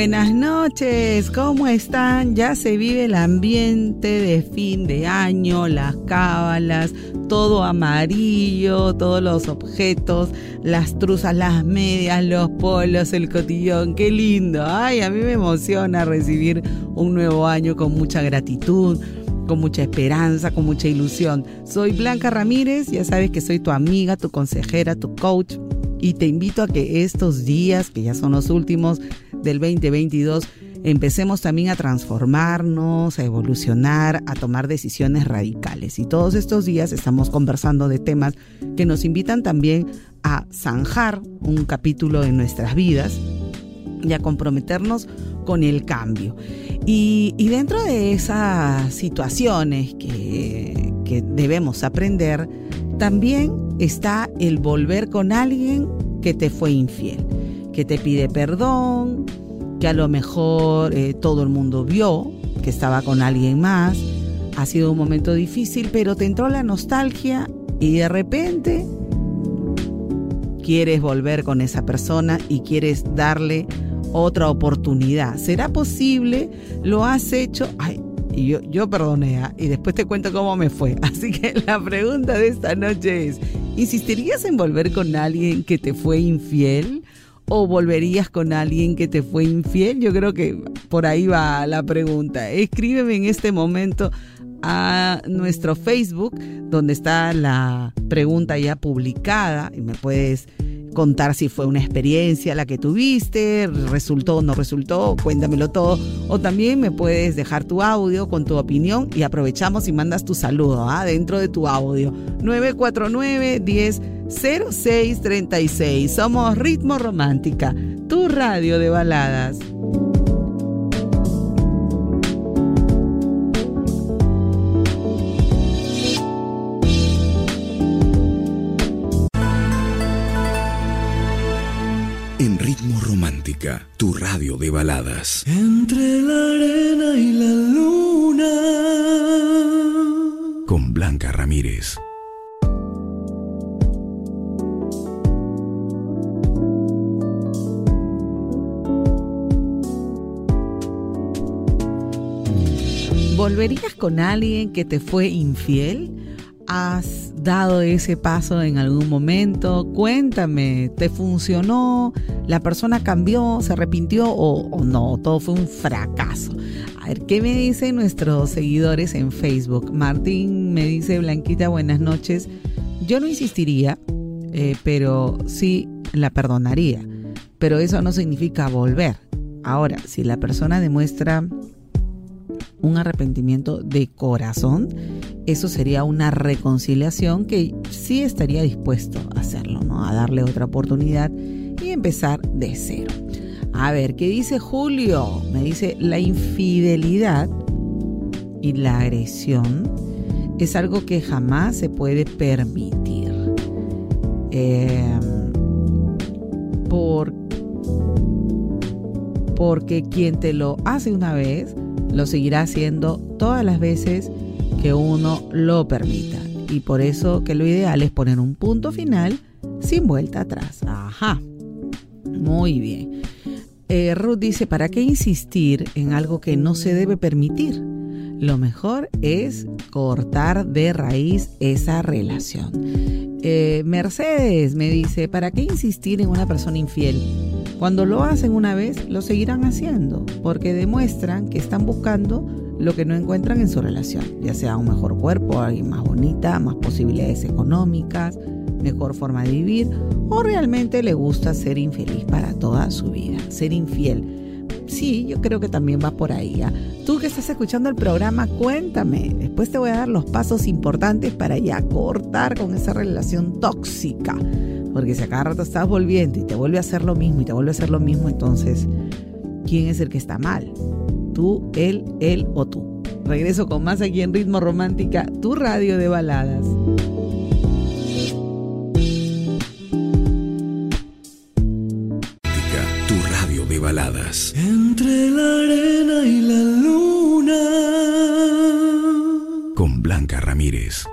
Buenas noches, ¿cómo están? Ya se vive el ambiente de fin de año, las cábalas, todo amarillo, todos los objetos, las truzas, las medias, los polos, el cotillón, qué lindo. Ay, a mí me emociona recibir un nuevo año con mucha gratitud con mucha esperanza, con mucha ilusión. Soy Blanca Ramírez, ya sabes que soy tu amiga, tu consejera, tu coach y te invito a que estos días, que ya son los últimos del 2022, empecemos también a transformarnos, a evolucionar, a tomar decisiones radicales. Y todos estos días estamos conversando de temas que nos invitan también a zanjar un capítulo en nuestras vidas y a comprometernos con el cambio. Y, dentro de esas situaciones que, que debemos aprender, también está el volver con alguien que te fue infiel, que te pide perdón, que a lo mejor eh, todo el mundo vio que estaba con alguien más. Ha sido un momento difícil, pero te entró la nostalgia y de repente quieres volver con esa persona y quieres darle otra oportunidad. ¿Será posible? ¿Lo has hecho? Ay, y yo, yo perdoné ¿ah? y después te cuento cómo me fue. Así que la pregunta de esta noche es, ¿insistirías en volver con alguien que te fue infiel? ¿O volverías con alguien que te fue infiel? Yo creo que por ahí va la pregunta. Escríbeme en este momento a nuestro Facebook, donde está la pregunta ya publicada y me puedes contar si fue una experiencia la que tuviste, resultó no resultó, cuéntamelo todo. O también me puedes dejar tu audio con tu opinión y aprovechamos y mandas tu saludo ¿ah? dentro de tu audio. 949 10 0636. Somos Ritmo Romántica, tu radio de baladas. Tu radio de baladas. Entre la arena y la luna. Con Blanca Ramírez. ¿Volverías con alguien que te fue infiel? ¿Has dado ese paso en algún momento? Cuéntame, ¿te funcionó? ¿La persona cambió, se arrepintió o, no? Todo fue un fracaso. A ver, ¿qué me dicen nuestros seguidores en Facebook? Martín me dice, Blanquita, buenas noches. Yo no insistiría, eh, pero sí la perdonaría. Pero eso no significa volver. Ahora, si la persona demuestra un arrepentimiento de corazón, eso sería una reconciliación que sí estaría dispuesto a hacerlo, ¿no? A darle otra oportunidad y empezar de cero. A ver, ¿qué dice Julio? Me dice, la infidelidad y la agresión es algo que jamás se puede permitir. Em, por, porque quien te lo hace una vez, lo seguirá haciendo todas las veces que uno lo permita. Y por eso que lo ideal es poner un punto final sin vuelta atrás. Ajá. Muy bien. eh, Ruth dice, ¿para qué insistir en algo que no se debe permitir? Lo mejor es cortar de raíz esa relación. Eh, Mercedes me dice, ¿para qué insistir en una persona infiel? Cuando lo hacen una vez, lo seguirán haciendo, porque demuestran que están buscando lo que no encuentran en su relación, ya sea un mejor cuerpo, alguien más bonita, más posibilidades económicas, mejor forma de vivir, o realmente le gusta ser infeliz para toda su vida, ser infiel. Sí, yo creo que también va por ahí. ¿ah? Tú que estás escuchando el programa, cuéntame. Después te voy a dar los pasos importantes para ya cortar con esa relación tóxica. Porque si a cada rato estás volviendo y te vuelve a hacer lo mismo y te vuelve a hacer lo mismo, entonces, ¿quién es el que está mal? ¿Tú, él, él o tú? Regreso con más aquí en Ritmo Romántica, tu radio de baladas. Tu radio de baladas. Entre la arena y la luna. Con Blanca Ramírez.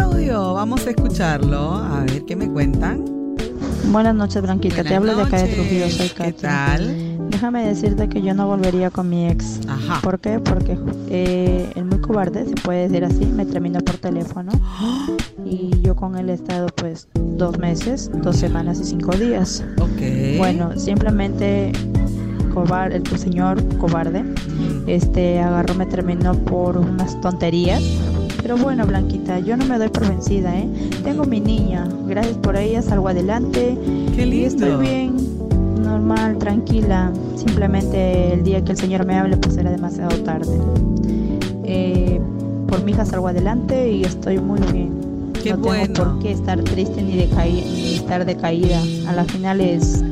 Audio, vamos a escucharlo. A ver qué me cuentan. Buenas noches, Blanquita. Buenas Te hablo de acá de. Trujillo, soy ¿Qué Katy. tal? Déjame decirte que yo no volvería con mi ex. Ajá. ¿Por qué? Porque eh, el muy cobarde, se puede decir así, me terminó por teléfono y yo con él he estado pues dos meses, dos semanas y cinco días. Ok. Bueno, simplemente cobar, el señor cobarde este agarró, me terminó por unas tonterías. Pero bueno, Blanquita, yo no me doy por vencida, ¿eh? Tengo mi niña, gracias por ella, salgo adelante. Qué Y estoy lindo. bien, normal, tranquila. Simplemente el día que el Señor me hable, pues será demasiado tarde. Eh, por mi hija salgo adelante y estoy muy bien. Qué no bueno. tengo por qué estar triste ni, ni estar decaída. A la final es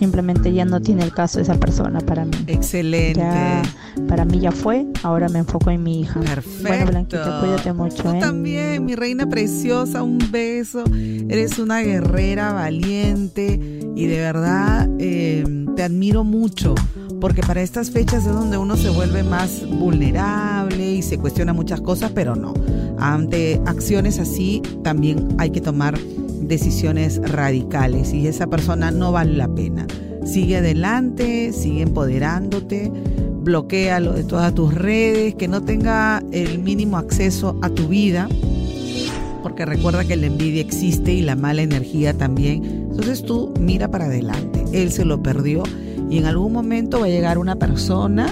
simplemente ya no tiene el caso esa persona para mí. Excelente. Ya, para mí ya fue, ahora me enfoco en mi hija. Perfecto. Bueno, Blanquita, cuídate mucho, Tú ¿eh? también, mi reina preciosa, un beso. Eres una guerrera valiente y de verdad eh, te admiro mucho. Porque para estas fechas es donde uno se vuelve más vulnerable y se cuestiona muchas cosas, pero no. Ante acciones así también hay que tomar decisiones radicales y esa persona no vale la pena. Sigue adelante, sigue empoderándote, bloquealo de todas tus redes, que no tenga el mínimo acceso a tu vida, porque recuerda que la envidia existe y la mala energía también. Entonces tú mira para adelante, él se lo perdió y en algún momento va a llegar una persona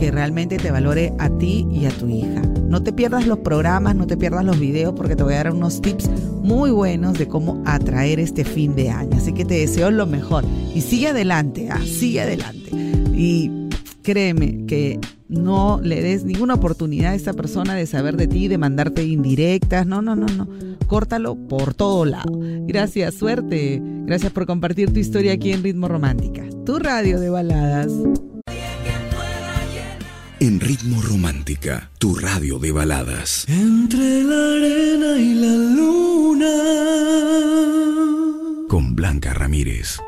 que realmente te valore a ti y a tu hija. No te pierdas los programas, no te pierdas los videos porque te voy a dar unos tips muy buenos de cómo atraer este fin de año. Así que te deseo lo mejor y sigue adelante, ah, sigue adelante. Y créeme que no le des ninguna oportunidad a esta persona de saber de ti, de mandarte indirectas. No, no, no, no. Córtalo por todo lado. Gracias, suerte. Gracias por compartir tu historia aquí en Ritmo Romántica. Tu radio de baladas. En Ritmo Romántica, tu radio de baladas. Entre la arena y la luna. Con Blanca Ramírez.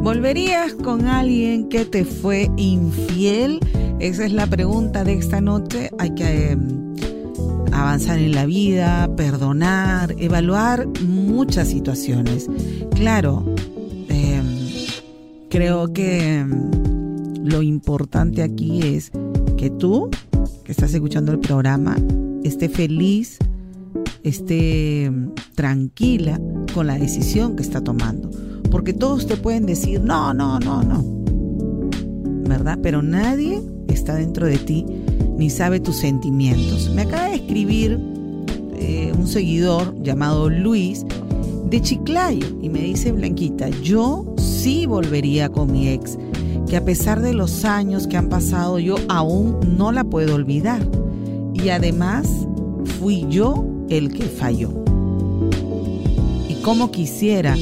¿Volverías con alguien que te fue infiel? Esa es la pregunta de esta noche. Hay que eh, avanzar en la vida, perdonar, evaluar muchas situaciones. Claro, eh, creo que eh, lo importante aquí es que tú, que estás escuchando el programa, esté feliz, esté tranquila con la decisión que está tomando. Porque todos te pueden decir, no, no, no, no. ¿Verdad? Pero nadie está dentro de ti ni sabe tus sentimientos. Me acaba de escribir eh, un seguidor llamado Luis de Chiclayo y me dice, Blanquita, yo sí volvería con mi ex, que que a pesar de los años que han pasado yo aún no la puedo olvidar. Y además fui yo el que falló. Y como quisiera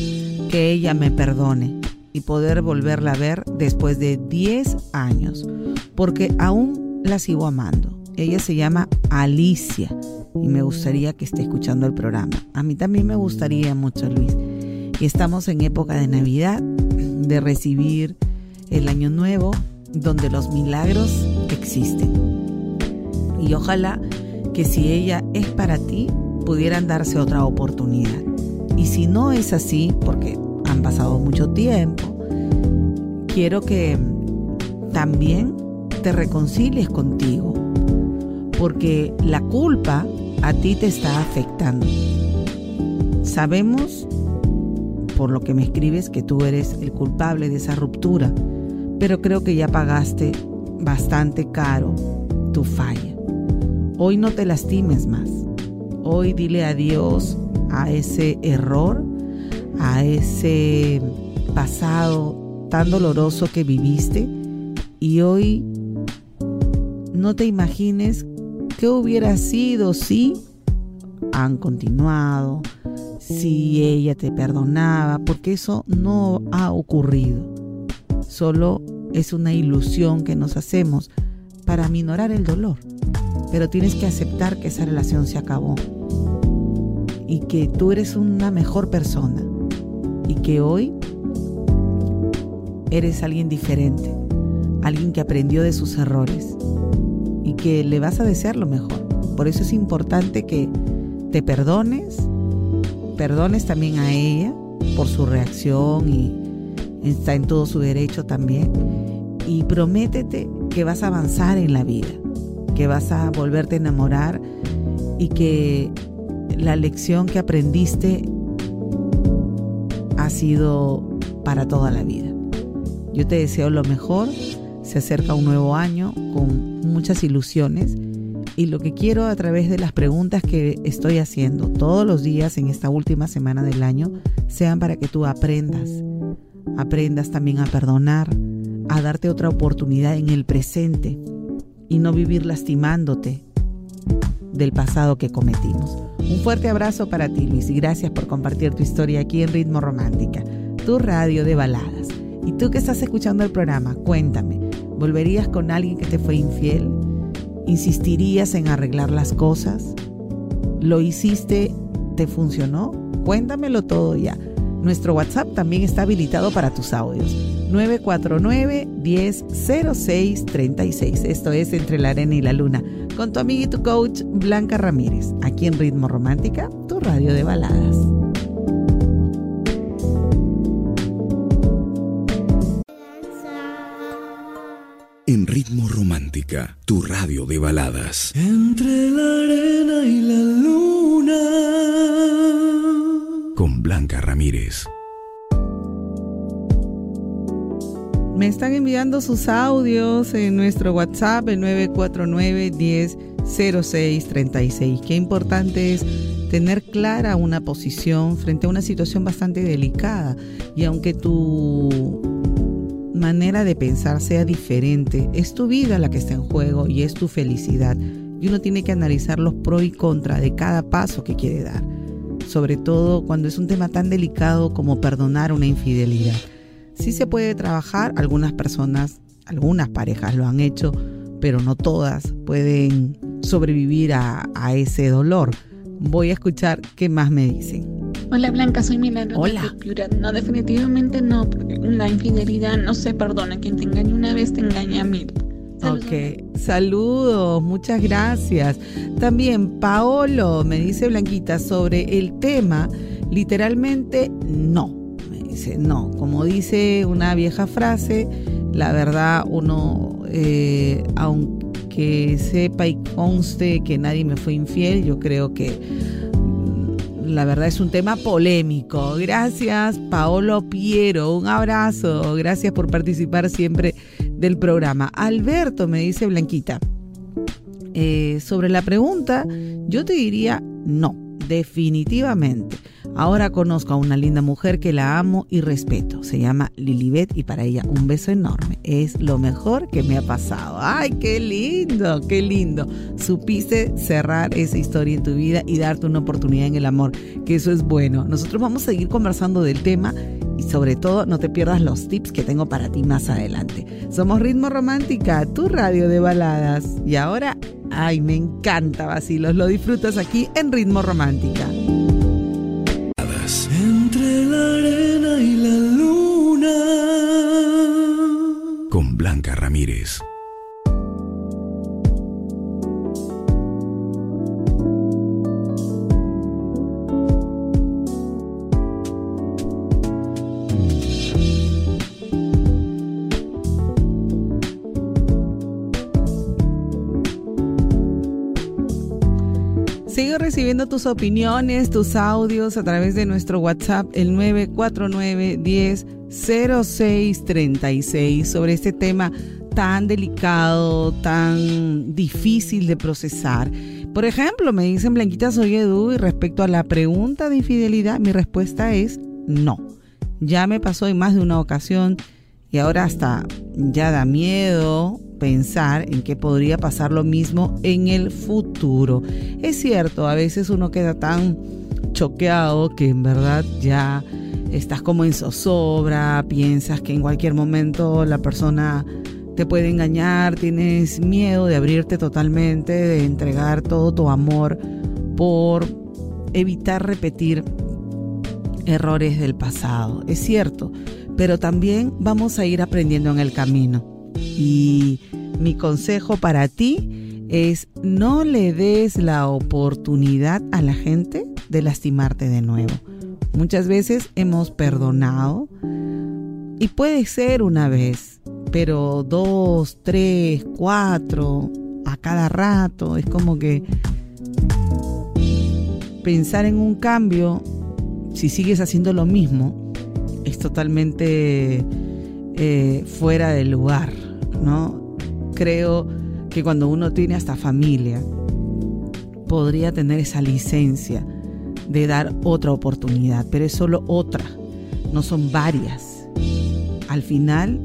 que ella me perdone y poder volverla a ver después de 10 años, porque aún la sigo amando. Ella se llama Alicia y me gustaría que esté escuchando el programa. A mí también me gustaría mucho, Luis. Y estamos en época de Navidad, de recibir el año nuevo, donde los milagros existen. Y ojalá que si ella es para ti, pudieran darse otra oportunidad. Y si no es así, porque han pasado mucho tiempo, quiero que también te reconcilies contigo, porque la culpa a ti te está afectando. Sabemos, por lo que me escribes, que tú eres el culpable de esa ruptura, pero creo que ya pagaste bastante caro tu falla. Hoy no te lastimes más. Hoy dile adiós a ese error, a ese pasado tan doloroso que viviste y hoy no te imagines qué hubiera sido si han continuado, si ella te perdonaba, porque eso no ha ocurrido. Solo es una ilusión que nos hacemos para minorar el dolor. Pero tienes que aceptar que esa relación se acabó y que tú eres una mejor persona y que hoy eres alguien diferente, alguien que aprendió de sus errores y que le vas a desear lo mejor. Por eso es importante que te perdones, perdones también a ella por su reacción y está en todo su derecho también. Y prométete que vas a avanzar en la vida, que vas a volverte a enamorar y que la lección que aprendiste para toda la vida. Yo te deseo lo mejor, se acerca un nuevo año con muchas ilusiones. Y lo que quiero a través de las preguntas que estoy haciendo todos los días en esta última semana del año sean para que tú aprendas, aprendas también a perdonar, a darte otra oportunidad en el presente y no vivir lastimándote del pasado que cometimos. Un fuerte abrazo para ti, Luis, y gracias por compartir tu historia aquí en Ritmo Romántica, tu radio de baladas. Y tú que estás escuchando el programa, cuéntame, ¿volverías con alguien que te fue infiel? ¿Insistirías en arreglar las cosas? ¿Lo hiciste? ¿Te funcionó? Cuéntamelo todo ya. Nuestro WhatsApp también está habilitado para tus audios. 949-100636. Esto es Entre la Arena y la Luna. Con tu amiga y tu coach Blanca Ramírez. Aquí en Ritmo Romántica, tu radio de baladas. En Ritmo Romántica, tu radio de baladas. Entre la arena y la luna. Blanca Ramírez. Me están enviando sus audios en nuestro WhatsApp, el 949-100636. Qué importante es tener clara una posición frente a una situación bastante delicada. Y aunque tu manera de pensar sea diferente, es tu vida la que está en juego y es tu felicidad. Y uno tiene que analizar los pros y contras de cada paso que quiere dar. Sobre todo cuando es un tema tan delicado como perdonar una infidelidad. Sí se puede trabajar, algunas personas, algunas parejas lo han hecho, pero no todas pueden sobrevivir a, a ese dolor. Voy a escuchar qué más me dicen. Hola Blanca, soy Milagro. Hola. de Piura. No, definitivamente no, porque la infidelidad no se perdona. Quien te engaña una vez te engaña mil. Saludos. Ok, saludos, muchas gracias. También Paolo me dice Blanquita sobre el tema, literalmente no. Me dice no, como dice una vieja frase, la verdad uno, eh, aunque sepa y conste que nadie me fue infiel, yo creo que mm, la verdad es un tema polémico. Gracias, Paolo Piero. Un abrazo. Gracias por participar siempre del programa. Alberto me dice Blanquita. eh, sobre la pregunta, yo te diría no, definitivamente. Ahora conozco a una linda mujer que la amo y respeto. Se llama Lilibet y para ella un beso enorme. Es lo mejor que me ha pasado. ¡Ay, qué lindo! ¡Qué lindo! Supiste cerrar esa historia en tu vida y darte una oportunidad en el amor, que eso es bueno. Nosotros vamos a seguir conversando del tema y sobre todo no te pierdas los tips que tengo para ti más adelante. Somos Ritmo Romántica, tu radio de baladas. Y ahora, ay, me encanta, Basilos. Lo disfrutas aquí en Ritmo Romántica. Entre la arena y la luna. Con Blanca Ramírez. Tus opiniones, tus audios a través de nuestro WhatsApp, el 949 10 0636, sobre este tema tan delicado, tan difícil de procesar. Por ejemplo, me dicen Blanquita soy Edu y respecto a la pregunta de infidelidad, mi respuesta es no. Ya me pasó en más de una ocasión y ahora hasta ya da miedo pensar en que podría pasar lo mismo en el futuro. Es cierto, a veces uno queda tan choqueado que en verdad ya estás como en zozobra, piensas que en cualquier momento la persona te puede engañar, tienes miedo de abrirte totalmente, de entregar todo tu amor por evitar repetir errores del pasado. Es cierto, pero también vamos a ir aprendiendo en el camino. Y mi consejo para ti es no le des la oportunidad a la gente de lastimarte de nuevo. Muchas veces hemos perdonado y puede ser una vez, pero dos, tres, cuatro, a cada rato, es como que pensar en un cambio, si sigues haciendo lo mismo, es totalmente eh, fuera de lugar, ¿no? Creo que cuando uno tiene hasta familia, podría tener esa licencia de dar otra oportunidad, pero es solo otra, no son varias. Al final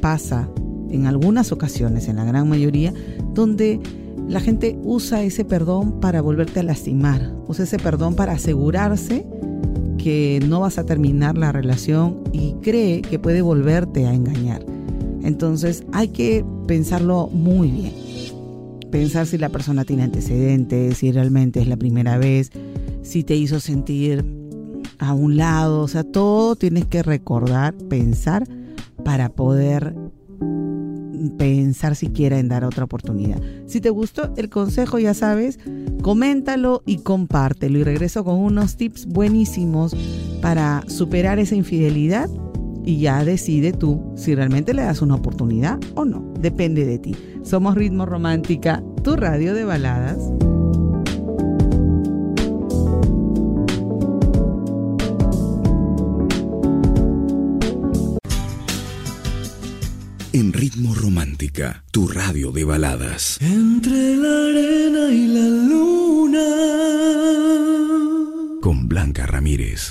pasa en algunas ocasiones, en la gran mayoría, donde la gente usa ese perdón para volverte a lastimar, usa ese perdón para asegurarse que no vas a terminar la relación y cree que puede volverte a engañar. Entonces hay que pensarlo muy bien. Pensar si la persona tiene antecedentes, si realmente es la primera vez, si te hizo sentir a un lado, o sea, todo tienes que recordar, pensar para poder pensar siquiera en dar otra oportunidad. Si te gustó el consejo, ya sabes, coméntalo y compártelo. Y regreso con unos tips buenísimos para superar esa infidelidad y ya decide tú si realmente le das una oportunidad o no. Depende de ti. Somos Ritmo Romántica, tu radio de baladas. En Ritmo Romántica, tu radio de baladas. Entre la arena y la luna. Con Blanca Ramírez.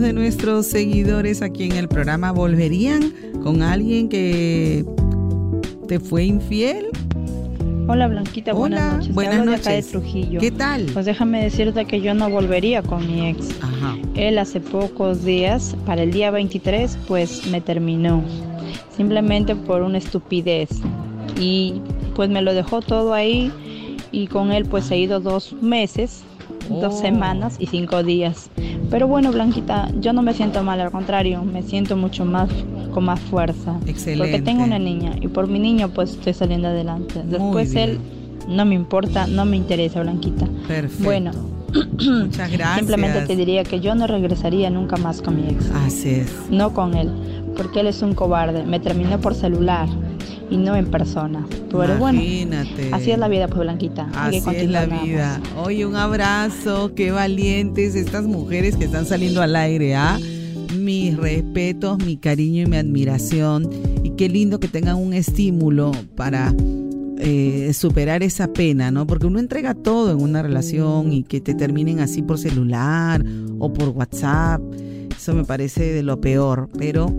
De nuestros seguidores aquí en el programa. ¿Volverían con alguien que te fue infiel? Hola Blanquita, buenas Hola, noches. Buenas hablo de acá de noches. Trujillo. ¿Qué tal? Pues déjame decirte que yo no volvería con mi ex. Ajá. Él hace pocos días, para el día 23, pues me terminó. Simplemente por una estupidez. Y pues me lo dejó todo ahí. Y con él pues he ido dos meses, dos semanas y cinco días. Pero bueno, Blanquita, yo no me siento mal, al contrario, me siento mucho más con más fuerza. Excelente. Porque tengo una niña y por mi niño pues estoy saliendo adelante. Después él no me importa, no me interesa, Blanquita. Perfecto. Bueno, muchas gracias. Simplemente te diría que yo no regresaría nunca más con mi ex. Así es. No con él, porque él es un cobarde. Me terminó por celular y no en persona. Pero bueno, Imagínate. así es la vida, pues Blanquita. Que Así es la vida. Oye, un abrazo, qué valientes estas mujeres que están saliendo al aire, ¿ah? mis respetos, mi cariño y mi admiración. Y qué lindo que tengan un estímulo para eh, superar esa pena, ¿no? Porque uno entrega todo en una relación y que te terminen así por celular o por WhatsApp, eso me parece de lo peor, pero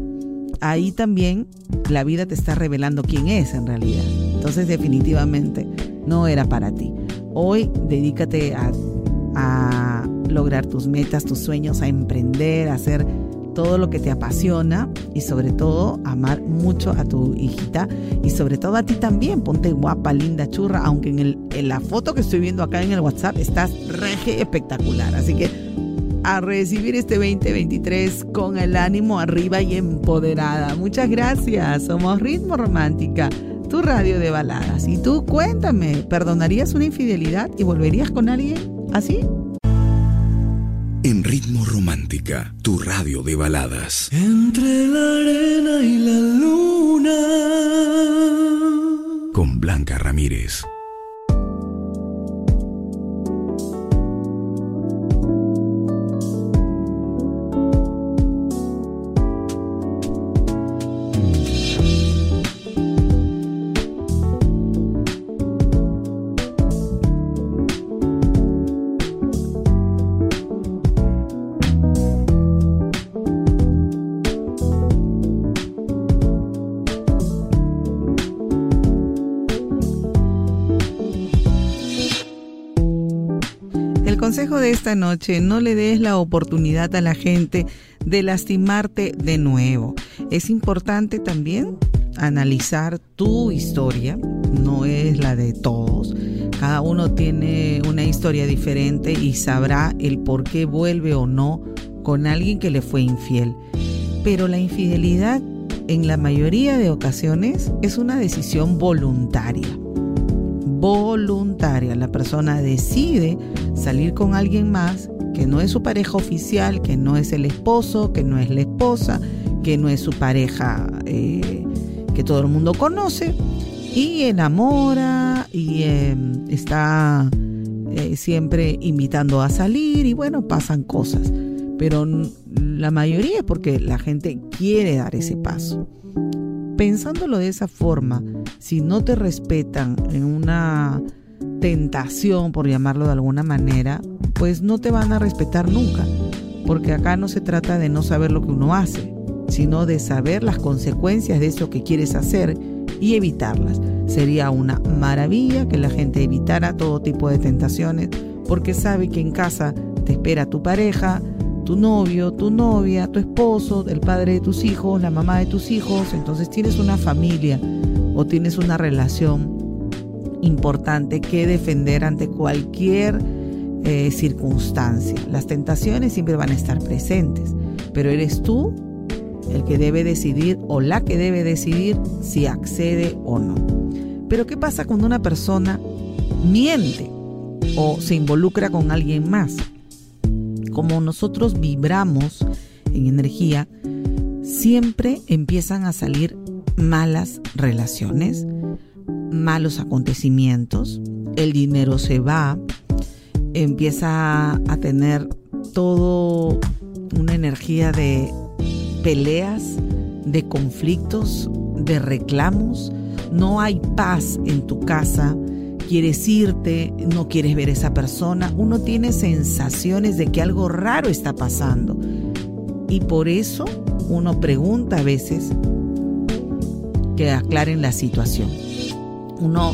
ahí también la vida te está revelando quién es en realidad. Entonces definitivamente no era para ti. Hoy dedícate a, lograr tus metas, tus sueños, a emprender, a hacer todo lo que te apasiona y sobre todo amar mucho a tu hijita y sobre todo a ti también. Ponte guapa, linda, churra, aunque en, el, en la foto que estoy viendo acá en el WhatsApp estás reje espectacular. Así que a recibir este 2023 con el ánimo arriba y empoderada. Muchas gracias. Somos Ritmo Romántica, tu radio de baladas. Y tú cuéntame, ¿perdonarías una infidelidad y volverías con alguien así? En Ritmo Romántica, tu radio de baladas. Entre la arena y la luna. Con Blanca Ramírez. Consejo de esta noche, no le des la oportunidad a la gente de lastimarte de nuevo. Es importante también analizar tu historia, no es la de todos. Cada uno tiene una historia diferente y sabrá el por qué vuelve o no con alguien que le fue infiel. Pero la infidelidad en la mayoría de ocasiones es una decisión voluntaria voluntaria. La persona decide salir con alguien más que no es su pareja oficial, que no es el esposo, que no es la esposa, que no es su pareja eh, que todo el mundo conoce, y enamora y em, está eh, siempre invitando a salir y bueno, pasan cosas. Pero la mayoría es porque la gente quiere dar ese paso pensándolo de esa forma, si no te respetan en una tentación, por llamarlo de alguna manera, pues no te van a respetar nunca. Porque acá no se trata de no saber lo que uno hace, sino de saber las consecuencias de eso que quieres hacer y evitarlas. Sería una maravilla que la gente evitara todo tipo de tentaciones porque sabe que en casa te espera tu pareja, tu novio, tu novia, tu esposo, el padre de tus hijos, la mamá de tus hijos, entonces tienes una familia o tienes una relación importante que defender ante cualquier eh, circunstancia. Las tentaciones siempre van a estar presentes, pero eres tú el que debe decidir o la que debe decidir si accede o no. Pero ¿qué pasa cuando una persona miente o se involucra con alguien más? Como nosotros vibramos en energía, siempre empiezan a salir malas relaciones, malos acontecimientos, el dinero se va, empieza a tener todo una energía de peleas, de conflictos, de reclamos, no hay paz en tu casa, quieres irte, no quieres ver a esa persona, uno tiene sensaciones de que algo raro está pasando. Y por eso uno pregunta a veces que aclaren la situación. Uno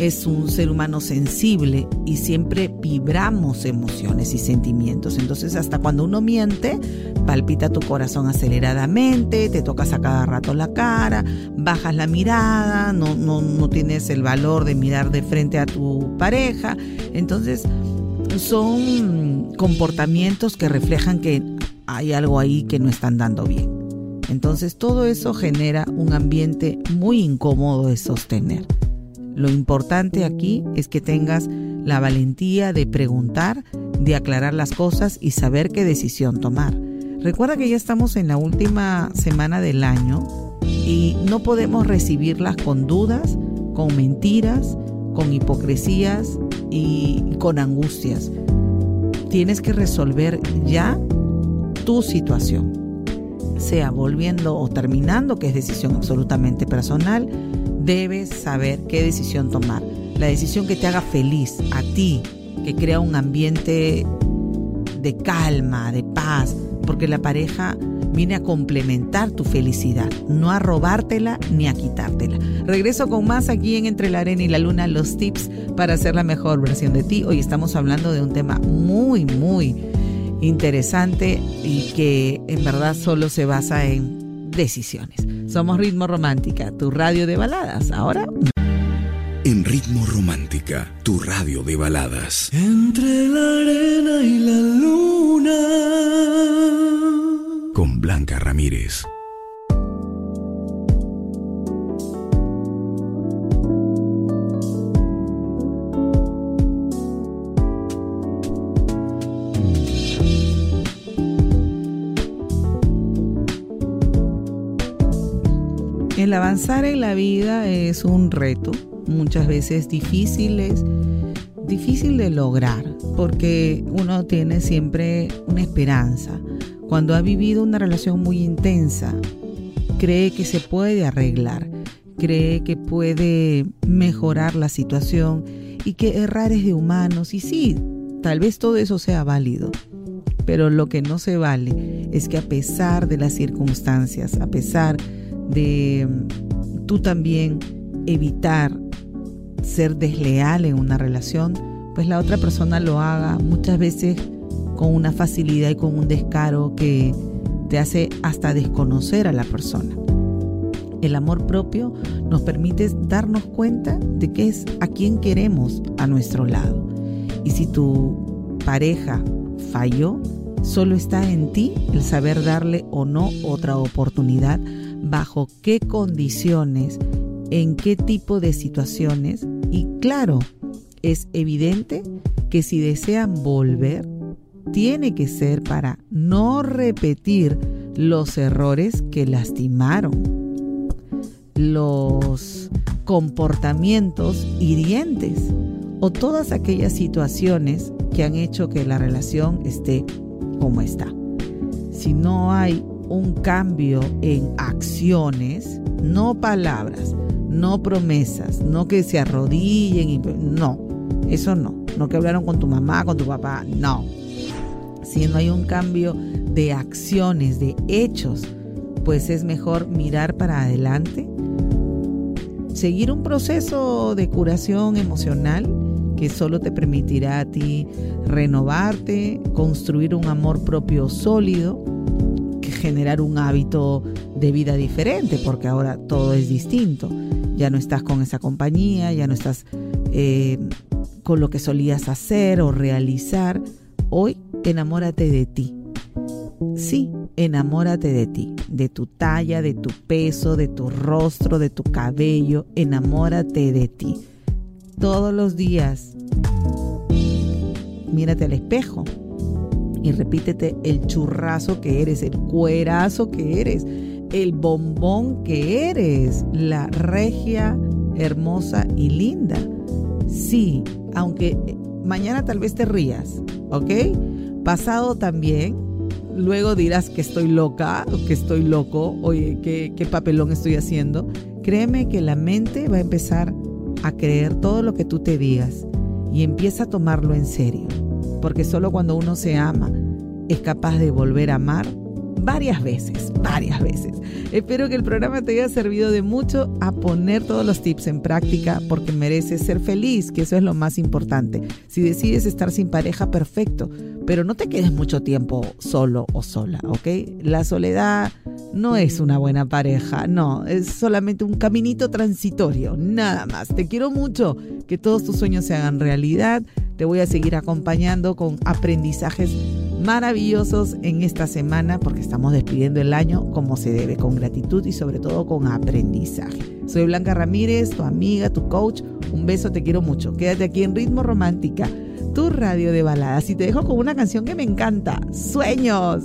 es un ser humano sensible y siempre vibramos emociones y sentimientos. Entonces hasta cuando uno miente, palpita tu corazón aceleradamente, te tocas a cada rato la cara, bajas la mirada, no, no, no tienes el valor de mirar de frente a tu pareja. Entonces son comportamientos que reflejan que hay algo ahí que no están dando bien. Entonces todo eso genera un ambiente muy incómodo de sostener. Lo importante aquí es que tengas la valentía de preguntar, de aclarar las cosas y saber qué decisión tomar. Recuerda que ya estamos en la última semana del año y no podemos recibirlas con dudas, con mentiras, con hipocresías y con angustias. Tienes que resolver ya tu situación. sea volviendo o terminando, que es decisión absolutamente personal, debes saber qué decisión tomar. La decisión que te haga feliz a ti, que crea un ambiente de calma, de paz, porque la pareja viene a complementar tu felicidad, no a robártela ni a quitártela. Regreso con más aquí en Entre la Arena y la Luna, los tips para hacer la mejor versión de ti. Hoy estamos hablando de un tema muy, muy interesante y que en verdad solo se basa en decisiones. Somos Ritmo Romántica, tu radio de baladas. Ahora... En Ritmo Romántica, tu radio de baladas. Entre la arena y la luna. Con Blanca Ramírez. El avanzar en la vida es un reto, muchas veces difícil, difícil de lograr, porque uno tiene siempre una esperanza. Cuando ha vivido una relación muy intensa, cree que se puede arreglar, cree que puede mejorar la situación y que errar es de humanos. Y sí, tal vez todo eso sea válido, pero lo que no se vale es que a pesar de las circunstancias, a pesar de mm, tú también evitar ser desleal en una relación, pues la otra persona lo haga muchas veces con una facilidad y con un descaro que te hace hasta desconocer a la persona. El amor propio nos permite darnos cuenta de que es a quien queremos a nuestro lado. Y si tu pareja falló, solo está en ti el saber darle o no otra oportunidad bajo qué condiciones, en qué tipo de situaciones. Y claro, es evidente que si desean volver, tiene que ser para no repetir los errores que lastimaron, los comportamientos hirientes o todas aquellas situaciones que han hecho que la relación esté como está. Si no hay un cambio en acciones, no palabras, no promesas, no que se arrodillen y no, eso no, no que hablaron con tu mamá, con tu papá, no. Si no hay un cambio de acciones, de hechos, pues es mejor mirar para adelante, seguir un proceso de curación emocional que solo te permitirá a ti renovarte, construir un amor propio sólido generar un hábito de vida diferente, porque ahora todo es distinto. Ya no estás con esa compañía, ya no estás eh, con lo que solías hacer o realizar. Hoy enamórate de ti. Sí, enamórate de ti, de tu talla, de tu peso, de tu rostro, de tu cabello. Enamórate de ti. Todos los días. Mírate al espejo y repítete el churrazo que eres, el cuerazo que eres, el bombón que eres, la regia hermosa y linda. Sí, aunque eh, mañana tal vez te rías, ¿ok? Pasado también, luego dirás que estoy loca que estoy loco, oye, ¿qué, qué papelón estoy haciendo. Créeme que la mente va a empezar a creer todo lo que tú te digas y empieza a tomarlo en serio porque solo cuando uno se ama es capaz de volver a amar varias veces, varias veces. Espero que el programa te haya servido de mucho a poner todos los tips en práctica porque mereces ser feliz, que eso es lo más importante. Si decides estar sin pareja, perfecto, pero no te quedes mucho tiempo solo o sola, ¿ok? La soledad no es una buena pareja, no, es solamente un caminito transitorio, nada más. Te quiero mucho, que todos tus sueños se hagan realidad. Te voy a seguir acompañando con aprendizajes maravillosos en esta semana porque estamos despidiendo el año como se debe, con gratitud y sobre todo con aprendizaje. Soy Blanca Ramírez, tu amiga, tu coach. Un beso, te quiero mucho. Quédate aquí en Ritmo Romántica, tu radio de baladas. Y te dejo con una canción que me encanta, Sueños.